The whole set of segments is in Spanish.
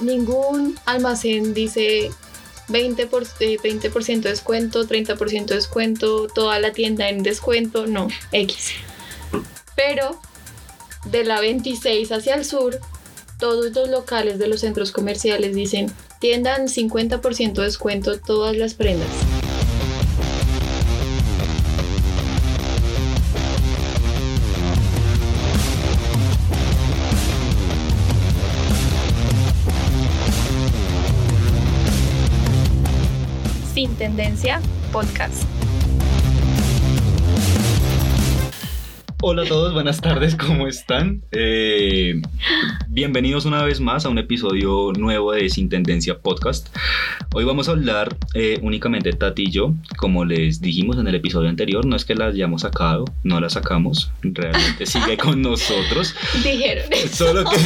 ningún almacén dice 20%, por, eh, 20 de descuento, 30% de descuento, toda la tienda en descuento, no, X. Pero de la 26 hacia el sur, todos los locales de los centros comerciales dicen tienda en 50% de descuento todas las prendas. Podcast. Hola a todos, buenas tardes, ¿cómo están? Eh, bienvenidos una vez más a un episodio nuevo de Sin Tendencia Podcast. Hoy vamos a hablar eh, únicamente Tati y yo, como les dijimos en el episodio anterior, no es que la hayamos sacado, no la sacamos, realmente sigue con nosotros. Dijeron. Solo que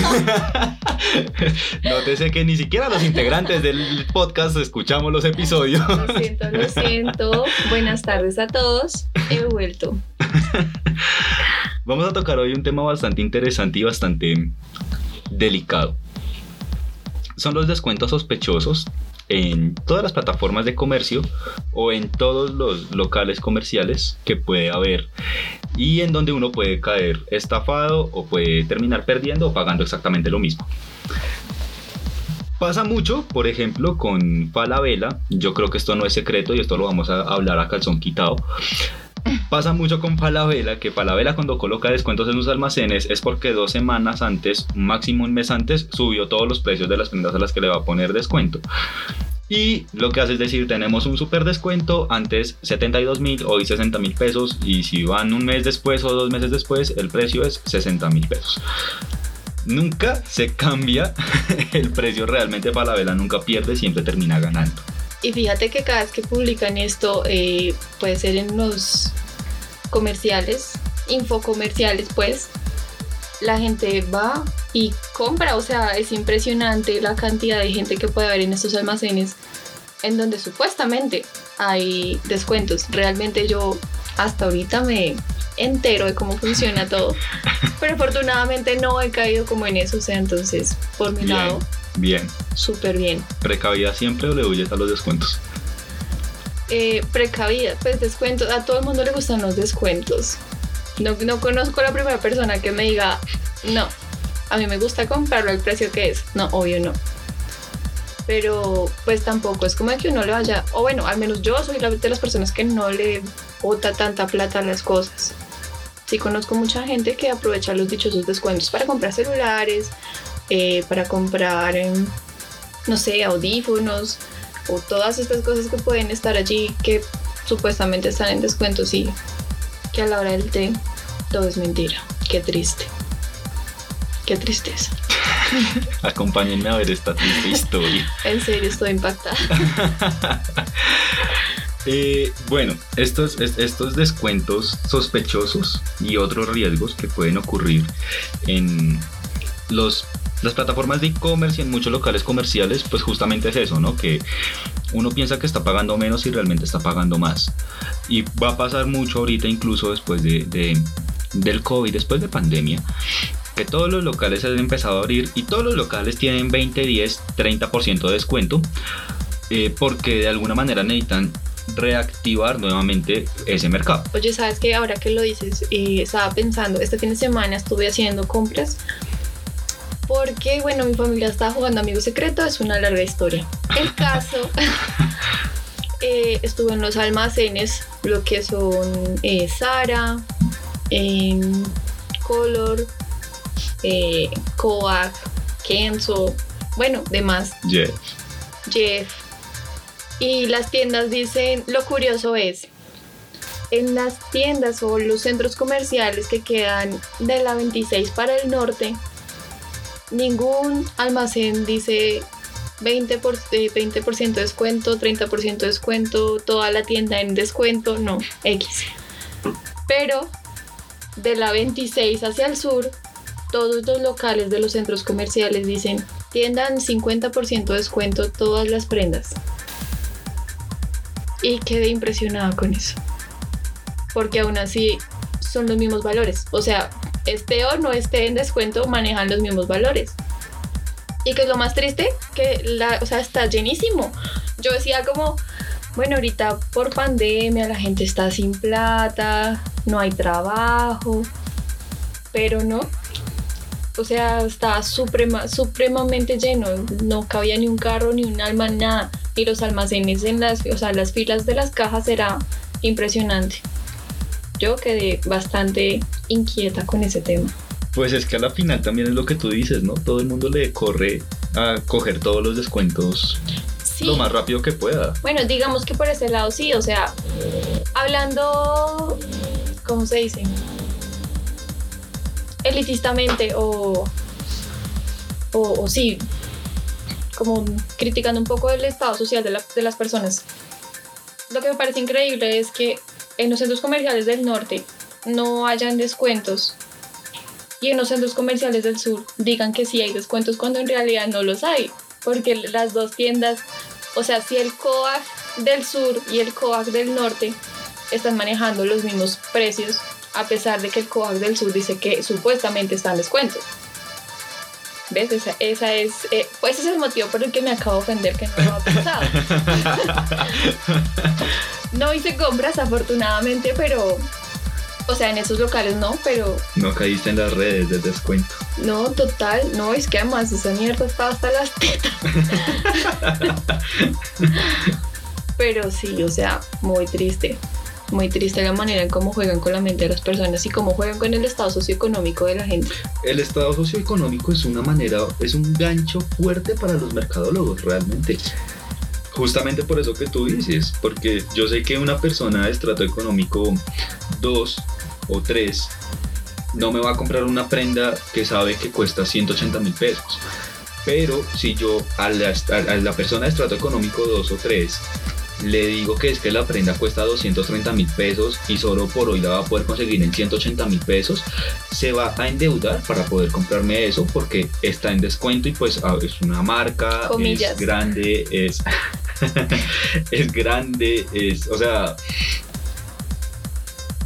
nótese que ni siquiera los integrantes del podcast escuchamos los episodios. Lo siento, lo siento. Buenas tardes a todos. He vuelto. Vamos a tocar hoy un tema bastante interesante y bastante delicado. Son los descuentos sospechosos en todas las plataformas de comercio o en todos los locales comerciales que puede haber y en donde uno puede caer estafado o puede terminar perdiendo o pagando exactamente lo mismo. Pasa mucho, por ejemplo, con Falabella. Yo creo que esto no es secreto y esto lo vamos a hablar a calzón quitado. Pasa mucho con Falabella, que Falabella cuando coloca descuentos en sus almacenes es porque dos semanas antes, máximo un mes antes, subió todos los precios de las prendas a las que le va a poner descuento. Y lo que hace es decir, tenemos un super descuento, antes 72 mil, hoy 60 mil pesos, y si van un mes después o dos meses después, el precio es 60 mil pesos. Nunca se cambia el precio realmente Falabella, nunca pierde, siempre termina ganando. Y fíjate que cada vez que publican esto, eh, puede ser en los comerciales, infocomerciales, pues, la gente va y compra. O sea, es impresionante la cantidad de gente que puede haber en estos almacenes en donde supuestamente hay descuentos. Realmente yo hasta ahorita me entero de cómo funciona todo. Pero afortunadamente no he caído como en eso. O sea, entonces, por mi Bien. lado, Bien, súper bien. precavida siempre o le huyes a los descuentos. Eh, precavida, pues descuentos. A todo el mundo le gustan los descuentos. No, no conozco a la primera persona que me diga, no, a mí me gusta comprarlo al precio que es. No, obvio no. Pero pues tampoco es como que uno le vaya, o bueno, al menos yo soy la de las personas que no le bota tanta plata a las cosas. Sí conozco mucha gente que aprovecha los dichosos descuentos para comprar celulares, eh, para comprar, em, no sé, audífonos o todas estas cosas que pueden estar allí que supuestamente están en descuentos y que a la hora del té todo es mentira. Qué triste. Qué tristeza. Acompáñenme a ver esta triste historia. En serio, estoy impactada. Eh, bueno, estos, es- estos descuentos sospechosos y otros riesgos que pueden ocurrir en los, las plataformas de e-commerce y en muchos locales comerciales, pues justamente es eso, ¿no? Que uno piensa que está pagando menos y realmente está pagando más. Y va a pasar mucho ahorita, incluso después de, de- del COVID, después de pandemia, que todos los locales han empezado a abrir y todos los locales tienen 20, 10, 30% de descuento eh, porque de alguna manera necesitan reactivar nuevamente ese mercado. Oye, ¿sabes qué? Ahora que lo dices, eh, estaba pensando, este fin de semana estuve haciendo compras porque, bueno, mi familia estaba jugando Amigo Secreto, es una larga historia. El caso, eh, estuve en los almacenes, lo que son eh, Sara, em, Color, eh, Coac, Kenzo, bueno, demás. Yeah. Jeff. Y las tiendas dicen, lo curioso es, en las tiendas o los centros comerciales que quedan de la 26 para el norte, ningún almacén dice 20%, por, eh, 20 de descuento, 30% de descuento, toda la tienda en descuento, no, X. Pero de la 26 hacia el sur, todos los locales de los centros comerciales dicen tienda en 50% de descuento todas las prendas. Y quedé impresionada con eso. Porque aún así son los mismos valores. O sea, esté o no esté en descuento, manejan los mismos valores. Y que es lo más triste, que la, o sea, está llenísimo. Yo decía como, bueno, ahorita por pandemia la gente está sin plata, no hay trabajo, pero no. O sea, estaba suprema, supremamente lleno, no cabía ni un carro, ni un alma, nada. Y los almacenes en las, o sea, las filas de las cajas era impresionante. Yo quedé bastante inquieta con ese tema. Pues es que a la final también es lo que tú dices, ¿no? Todo el mundo le corre a coger todos los descuentos Sí. lo más rápido que pueda. Bueno, digamos que por ese lado sí, o sea, hablando, ¿cómo se dice? Elitistamente o, o, o sí, como criticando un poco el estado social de, la- de las personas. Lo que me parece increíble es que en los centros comerciales del norte no hayan descuentos y en los centros comerciales del sur digan que sí hay descuentos cuando en realidad no los hay, porque las dos tiendas, o sea, si el COAC del sur y el COAC del norte están manejando los mismos precios, a pesar de que el COAC del sur dice que supuestamente está en descuento. ¿Ves? Esa, esa es, eh, pues ese es el motivo por el que me acabo de ofender que no lo ha pensado. no hice compras afortunadamente, pero, o sea, en esos locales no, pero No caíste en las redes de descuento. no, total, no, es que además esa mierda estaba hasta las tetas. Pero sí, o sea, muy triste. Muy triste la manera en cómo juegan con la mente de las personas y cómo juegan con el estado socioeconómico de la gente. El estado socioeconómico es una manera, es un gancho fuerte para los mercadólogos realmente. Justamente por eso que tú dices, porque yo sé que una persona de estrato económico 2 o 3 no me va a comprar una prenda que sabe que cuesta 180 mil pesos. Pero si yo a la, persona de estrato económico 2 o 3 le digo que es que la prenda cuesta 230 mil pesos y solo por hoy la va a poder conseguir en 180 mil pesos, se va a endeudar para poder comprarme eso porque está en descuento y pues ah, es una marca, Comillas. es grande, es, es grande, es, o sea,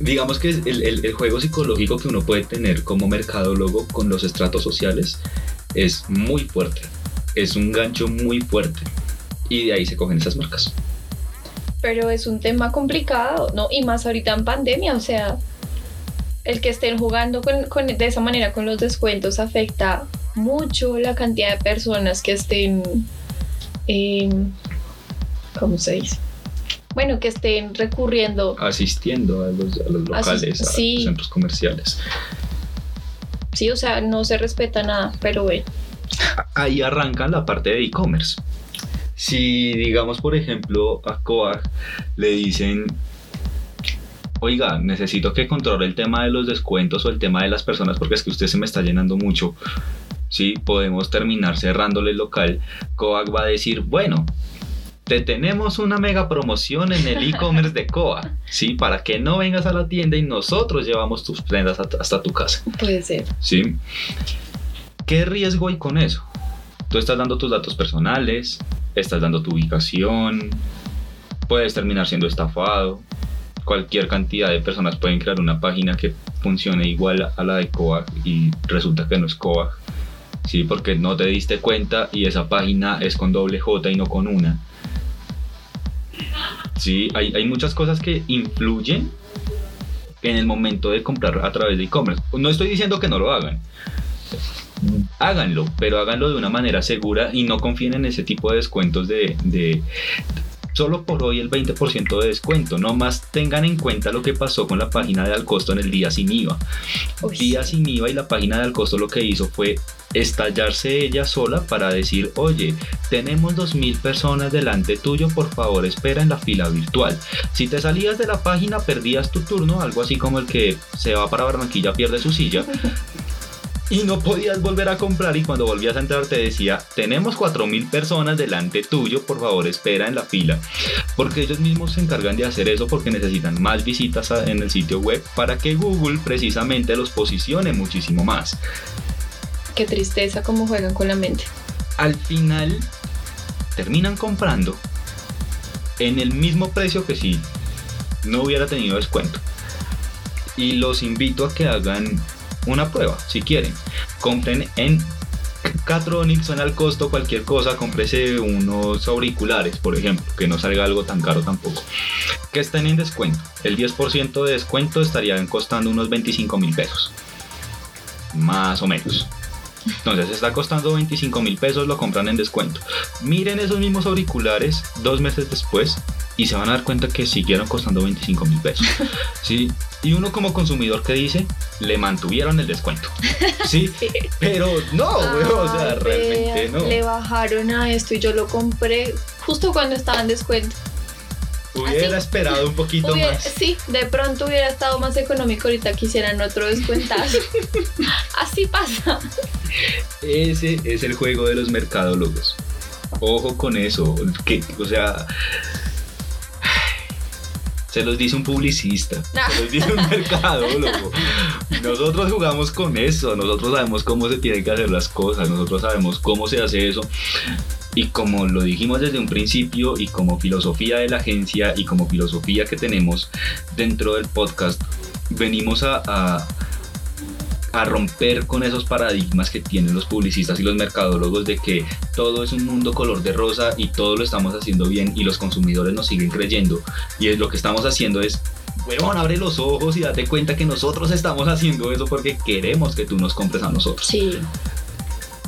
digamos que el, el- el juego psicológico que uno puede tener como mercadólogo con los estratos sociales es muy fuerte, es un gancho muy fuerte y de ahí se cogen esas marcas. Pero es un tema complicado, ¿no? Y más ahorita en pandemia, o sea, el que estén jugando con, con- de esa manera con los descuentos afecta mucho la cantidad de personas que estén, em, ¿cómo se dice? Bueno, que estén recurriendo, asistiendo a los, a los locales, a sí. los centros comerciales. sí, o sea, no se respeta nada, pero bueno. Ahí arranca la parte de e-commerce. Si digamos, por ejemplo, a Coag le dicen, oiga, necesito que controle el tema de los descuentos o el tema de las personas porque es que usted se me está llenando mucho. Sí, podemos terminar cerrándole el local. Coag va a decir, bueno, te tenemos una mega promoción en el e-commerce de Coag, ¿sí? Para que no vengas a la tienda y nosotros llevamos tus prendas hasta- hasta tu casa. Puede ser. ¿sí? ¿Qué riesgo hay con eso? Tú estás dando tus datos personales, estás dando tu ubicación, puedes terminar siendo estafado. Cualquier cantidad de personas pueden crear una página que funcione igual a la de Coag y resulta que no es Coag. Sí, porque no te diste cuenta y esa página es con doble J y no con una. Sí, hay, hay muchas cosas que influyen en el momento de comprar a través de e-commerce. No estoy diciendo que no lo hagan. Háganlo, pero háganlo de una manera segura y no confíen en ese tipo de descuentos de, de- solo por hoy el 20% de descuento. No más tengan en cuenta lo que pasó con la página de Alcosto en el día sin IVA. Uy, Día sin IVA y la página de Alcosto lo que hizo fue estallarse ella sola para decir, oye, tenemos 2.000 personas delante tuyo, por favor espera en la fila virtual. Si te salías de la página perdías tu turno, algo así como el que se va para Barranquilla pierde su silla. Y no podías volver a comprar y cuando volvías a entrar te decía, tenemos 4.000 personas delante tuyo, por favor espera en la fila. Porque ellos mismos se encargan de hacer eso porque necesitan más visitas en el sitio web para que Google precisamente los posicione muchísimo más. Qué tristeza cómo juegan con la mente. Al final terminan comprando en el mismo precio que si no hubiera tenido descuento. Y los invito a que hagan una prueba, si quieren. Compren en Catronic suena al costo cualquier cosa, cómprese unos auriculares, por ejemplo, que no salga algo tan caro tampoco. Que estén en descuento. El 10% de descuento estarían costando unos 25 mil pesos. Más o menos. Entonces está costando 25 mil pesos, lo compran en descuento. Miren esos mismos auriculares dos meses después y se van a dar cuenta que siguieron costando 25 mil pesos. ¿sí? Y uno como consumidor que dice, le mantuvieron el descuento. Sí, pero no, o sea, realmente no. Le bajaron a esto y yo lo compré justo cuando estaba en descuento. Hubiera esperado un poquito más. Sí, de pronto hubiera estado más económico ahorita quisieran otro descuentazo. Así pasa. Ese es el juego de los mercadólogos. Ojo con eso. Que, o sea, se los dice un publicista, se los dice un mercadólogo. Nosotros jugamos con eso, nosotros sabemos cómo se tienen que hacer las cosas, nosotros sabemos cómo se hace eso. Y como lo dijimos desde un principio y como filosofía de la agencia y como filosofía que tenemos dentro del podcast, venimos a, a romper con esos paradigmas que tienen los publicistas y los mercadólogos de que todo es un mundo color de rosa y todo lo estamos haciendo bien y los consumidores nos siguen creyendo. Y es lo que estamos haciendo es huevón, abre los ojos y date cuenta que nosotros estamos haciendo eso porque queremos que tú nos compres a nosotros. Sí.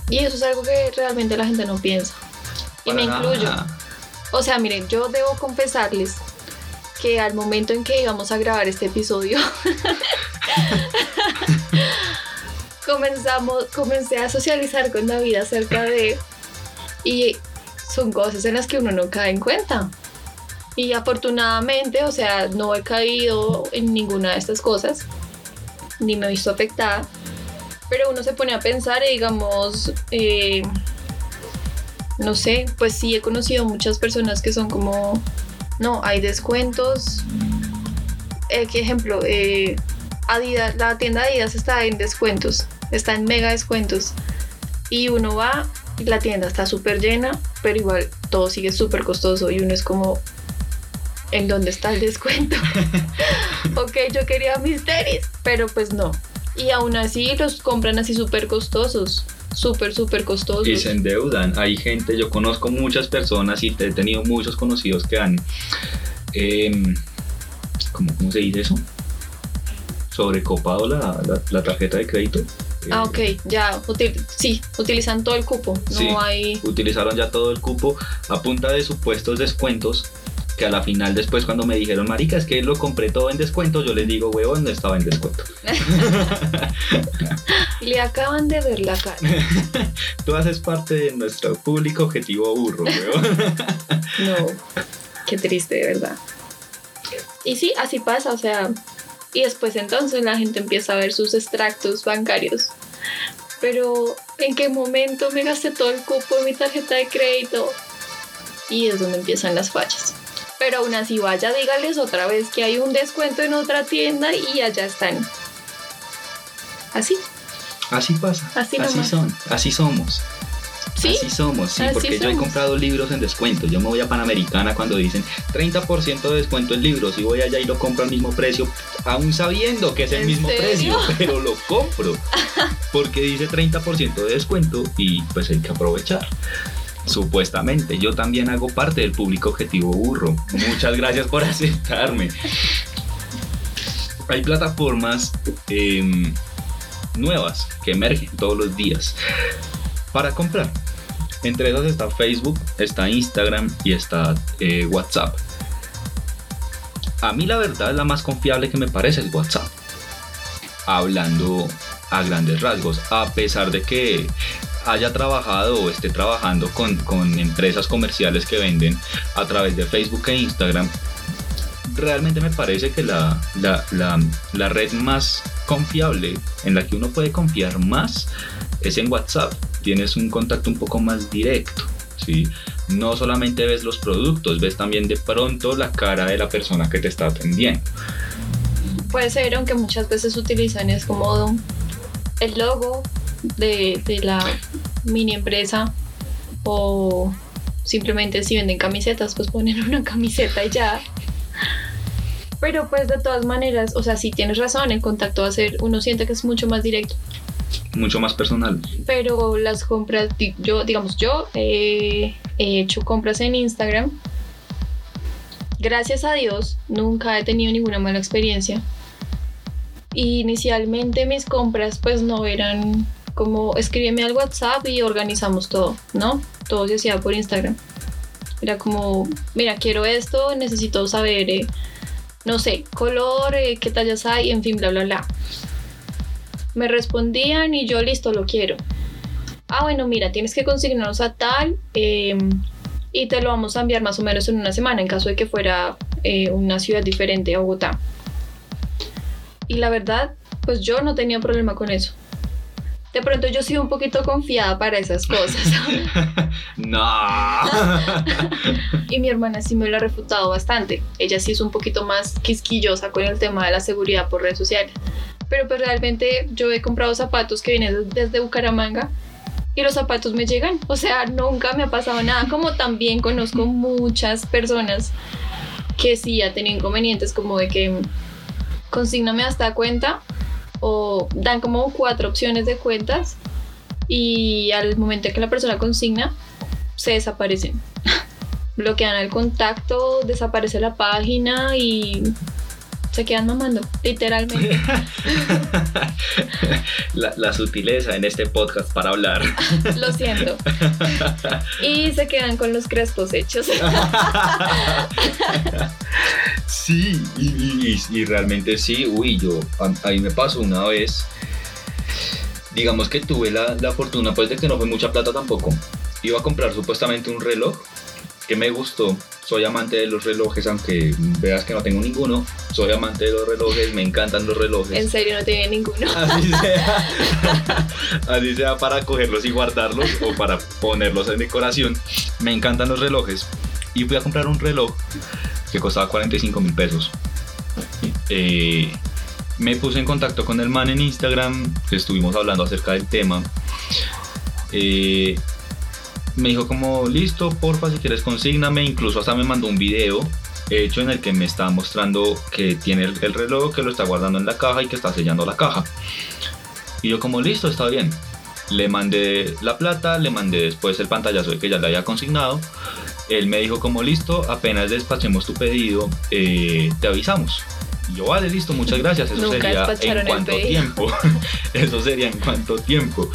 Y eso es algo que realmente la gente no piensa y me incluyo. O sea, miren, yo debo confesarles que al momento en que íbamos a grabar este episodio, comenzamos, comencé a socializar con David acerca de... Y son cosas en las que uno no cae en cuenta. Y afortunadamente, o sea, no he caído en ninguna de estas cosas, ni me he visto afectada. Pero uno se pone a pensar y digamos, eh, no sé, pues sí he conocido muchas personas que son como, no, hay descuentos. Eh, ¿Qué ejemplo? Eh, Adidas, la tienda Adidas está en descuentos, está en mega descuentos. Y uno va y la tienda está súper llena, pero igual todo sigue súper costoso y uno es como, ¿en dónde está el descuento? ok, yo quería mis tenis, pero pues no. Y aún así los compran así súper costosos súper, súper costosos. Y se endeudan. Hay gente, yo conozco muchas personas y he tenido muchos conocidos que han, eh, ¿cómo, se dice eso? Sobrecopado la, la, tarjeta de crédito. Ah, ok, ya, sí, utilizan todo el cupo, no hay... Utilizaron ya todo el cupo a punta de supuestos descuentos que a la final después cuando me dijeron, marica, es que lo compré todo en descuento, yo les digo, huevón, no estaba en descuento. Le acaban de ver la cara. Tú haces parte de nuestro público objetivo burro, huevón. no, qué triste, de verdad. Y sí, así pasa, o sea, y después entonces la gente empieza a ver sus extractos bancarios. Pero, ¿en qué momento me gasté todo el cupo de mi tarjeta de crédito? Y es donde empiezan las fallas. Pero aún así vaya, dígales otra vez que hay un descuento en otra tienda y allá están. Así. Así pasa. Así, son. Así somos. ¿Sí? Así somos, sí, porque yo he comprado libros en descuento. Yo me voy a Panamericana cuando dicen 30% de descuento en libros y voy allá y lo compro al mismo precio, aún sabiendo que es el mismo precio, pero lo compro porque dice 30% de descuento y pues hay que aprovechar. Supuestamente, yo también hago parte del público objetivo burro. Muchas gracias por aceptarme. Hay plataformas em, nuevas que emergen todos los días para comprar. Entre esas está Facebook, está Instagram y está eh, WhatsApp. A mí la verdad la más confiable que me parece es WhatsApp. Hablando a grandes rasgos, a pesar de que haya trabajado o esté trabajando con, con empresas comerciales que venden a través de Facebook e Instagram, realmente me parece que la, la, la, red más confiable, en la que uno puede confiar más, es en WhatsApp. Tienes un contacto un poco más directo, ¿sí? No solamente ves los productos, ves también de pronto la cara de la persona que te está atendiendo. Puede ser, aunque muchas veces utilizan es como el logo de, de la mini empresa o simplemente si venden camisetas pues ponen una camiseta y ya pero pues de todas maneras o sea si tienes razón el contacto va a ser uno siente que es mucho más directo mucho más personal. Pero las compras, yo, digamos, yo eh, he hecho compras en Instagram. Gracias a Dios, nunca he tenido ninguna mala experiencia. Inicialmente mis compras pues no eran como escríbeme al WhatsApp y organizamos todo, ¿no? Todo se hacía por Instagram. Era como, mira, quiero esto, necesito saber, eh, no sé, color, eh, qué tallas hay, en fin, bla, bla, bla. Me respondían y yo listo, lo quiero. Ah, bueno, mira, tienes que consignarnos a tal eh, y te lo vamos a enviar más o menos en una semana en caso de que fuera eh, una ciudad diferente a Bogotá. Y la verdad, pues yo no tenía problema con eso. De pronto yo soy un poquito confiada para esas cosas. no. y mi hermana sí me lo ha refutado bastante. Ella sí es un poquito más quisquillosa con el tema de la seguridad por redes sociales. Pero pues realmente yo he comprado zapatos que vienen desde Bucaramanga y los zapatos me llegan. O sea, nunca me ha pasado nada. Como también conozco muchas personas que sí ha tenido inconvenientes como de que consígname hasta cuenta o dan como cuatro opciones de cuentas y al momento que la persona consigna se desaparecen. Bloquean el contacto, desaparece la página y se quedan mamando, literalmente. la, la sutileza en este podcast para hablar. Lo siento. Y se quedan con los crespos hechos. Sí, y, y- y- y realmente sí, uy, yo, a, ahí me pasó una vez, digamos que tuve la, la fortuna, pues de que no fue mucha plata tampoco. Iba a comprar supuestamente un reloj que me gustó, soy amante de los relojes, aunque veas que no tengo ninguno, soy amante de los relojes, me encantan los relojes. En serio, no tiene ninguno. Así sea, así sea para cogerlos y guardarlos o para ponerlos en decoración. Me encantan los relojes. Y fui a comprar un reloj que costaba 45 mil pesos. Eh, me puse en contacto con el man en Instagram, estuvimos hablando acerca del tema. Eh, me dijo como, listo, porfa, si quieres consígname. Incluso hasta me mandó un video hecho en el que me está mostrando que tiene el, el reloj, que lo está guardando en la caja y que está sellando la caja. Y yo como, listo, está bien. Le mandé la plata, le mandé después el pantallazo de que ya le había consignado. Él me dijo como, listo, apenas despachemos tu pedido, eh, te avisamos. Y yo, vale, listo, muchas gracias. Eso Nunca sería en cuánto tiempo. Eso sería en cuánto tiempo.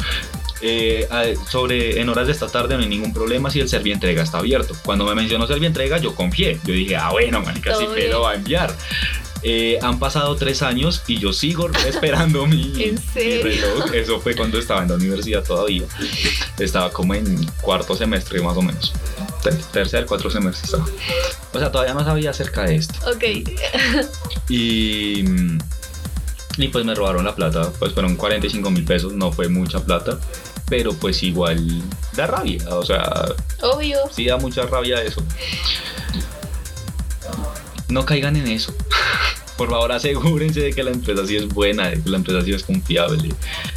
Eh, sobre en horas de esta tarde no hay ningún problema si el Servientrega está abierto. Cuando me mencionó Servientrega yo confié. Yo dije, ah bueno, marica, sí lo va a enviar. Eh, han pasado tres años y yo sigo esperando mi, ¿En mi reloj. Eso fue cuando estaba en la universidad todavía. Estaba como en cuarto semestre más o menos. Ter- Tercer, cuatro semestres estaba. O sea, todavía no sabía acerca de esto. Ok. Y, y pues me robaron la plata. Pues fueron 45 mil pesos, no fue mucha plata. Pero pues igual da rabia. O sea, Obvio. sí da mucha rabia eso. No caigan en eso. Por favor, asegúrense de que la empresa sí es buena, de que la empresa sí es confiable.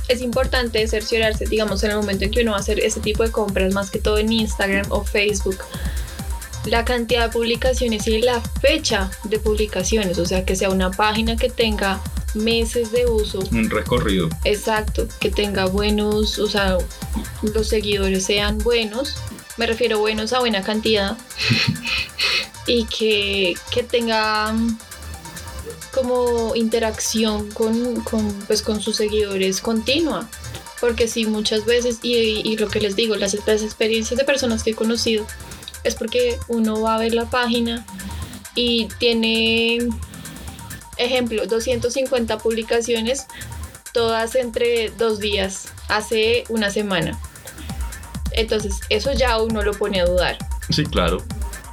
Es importante cerciorarse, digamos, en el momento en que uno va a hacer ese tipo de compras, más que todo en Instagram o Facebook, la cantidad de publicaciones y la fecha de publicaciones, o sea, que sea una página que tenga meses de uso, Un recorrido. exacto, que tenga buenos, o sea, los seguidores sean buenos, me refiero buenos a buena cantidad, y que, que tenga mm, como interacción con, con, pues, con sus seguidores continua. Porque sí, muchas veces, y, y lo que les digo, las, las experiencias de personas que he conocido, es porque uno va a ver la página y tiene, ejemplo, 250 publicaciones, todas entre dos días, hace una semana. Entonces, eso ya uno lo pone a dudar Sí, claro.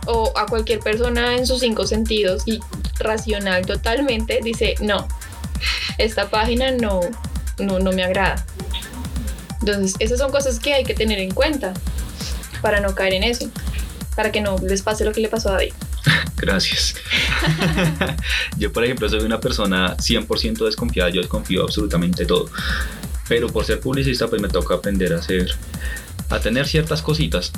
o a cualquier persona en sus cinco sentidos y racional totalmente dice no esta página no no no me agrada entonces esas son cosas que hay que tener en cuenta para no caer en eso para que no les pase lo que le pasó a David Gracias. yo, por ejemplo, soy una persona 100% desconfiada. Yo desconfío absolutamente todo. Pero por ser publicista, pues me toca aprender a hacer, a tener ciertas cositas.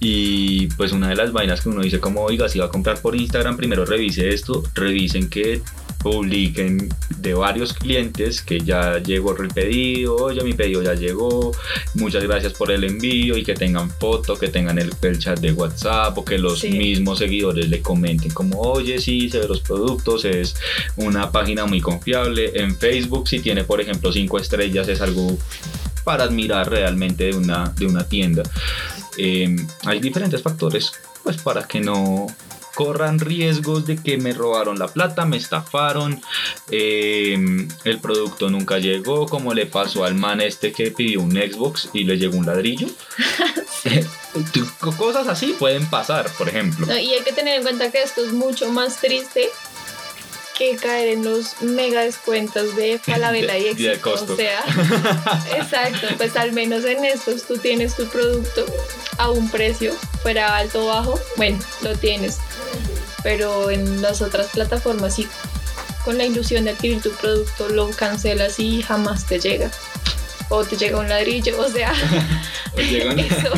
Y pues una de las vainas que uno dice como, oiga, si va a comprar por Instagram, primero revise esto, revisen que publiquen de varios clientes que ya llegó el pedido, oye, mi pedido ya llegó, muchas gracias por el envío y que tengan foto, que tengan el, el chat de WhatsApp o que los Sí. mismos seguidores le comenten como, oye, sí, se ve los productos, es una página muy confiable. En Facebook, si tiene, por ejemplo, cinco estrellas, es algo para admirar realmente de una, de una tienda. Eh, hay diferentes factores, pues para que no corran riesgos de que me robaron la plata, me estafaron, eh, el producto nunca llegó, como le pasó al man este que pidió un Xbox y le llegó un ladrillo. Cosas así pueden pasar, por ejemplo. No, y hay que tener en cuenta que esto es mucho más triste que caer en los mega descuentos de Falabella y de Éxito. costo. O sea, exacto, pues al menos en estos tú tienes tu producto a un precio, fuera alto o bajo, bueno, lo tienes. Pero en las otras plataformas sí, con la ilusión de adquirir tu producto lo cancelas y jamás te llega. O te llega un ladrillo, o sea, O llegan- Eso.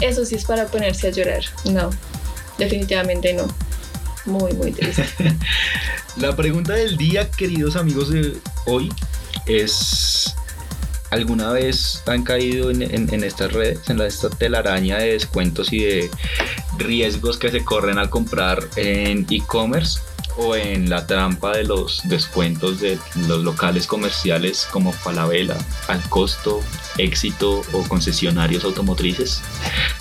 eso sí es para ponerse a llorar. No, definitivamente no. Muy, muy triste. La pregunta del día, queridos amigos de hoy, es: ¿alguna vez han caído en, en- en estas redes, en la, esta telaraña de descuentos y de riesgos que se corren al comprar en e-commerce? o en la trampa de los descuentos de los locales comerciales como Falabella, Al Costo, Éxito o concesionarios automotrices?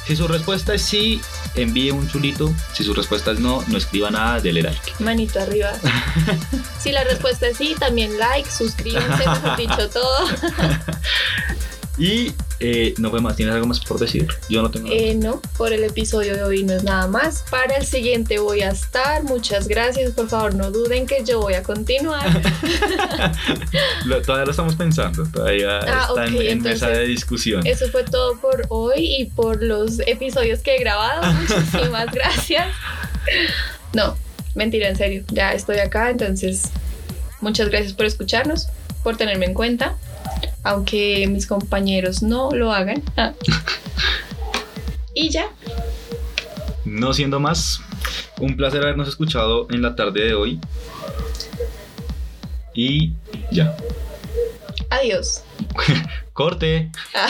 Si su respuesta es sí, envíe un chulito. Si su respuesta es no, no escriba nada, dele like. Manito arriba. Si la respuesta es sí, también like, suscríbanse, mejor dicho todo. Y eh, no fue más, ¿tienes algo más por decir? Yo no tengo nada. Eh, no, por el episodio de hoy no es nada más. Para el siguiente voy a estar. Muchas gracias. Por favor, no duden que yo voy a continuar. Lo- todavía lo estamos pensando, todavía Ah, está en- mesa de discusión. Eso fue todo por hoy y por los episodios que he grabado. Muchísimas gracias. No, mentira, en serio. Ya estoy acá, entonces muchas gracias por escucharnos, por tenerme en cuenta, aunque mis compañeros no lo hagan. Ah. Y ya, No siendo más, un placer habernos escuchado en la tarde de hoy. Y ya. adiós. Corte. Ah.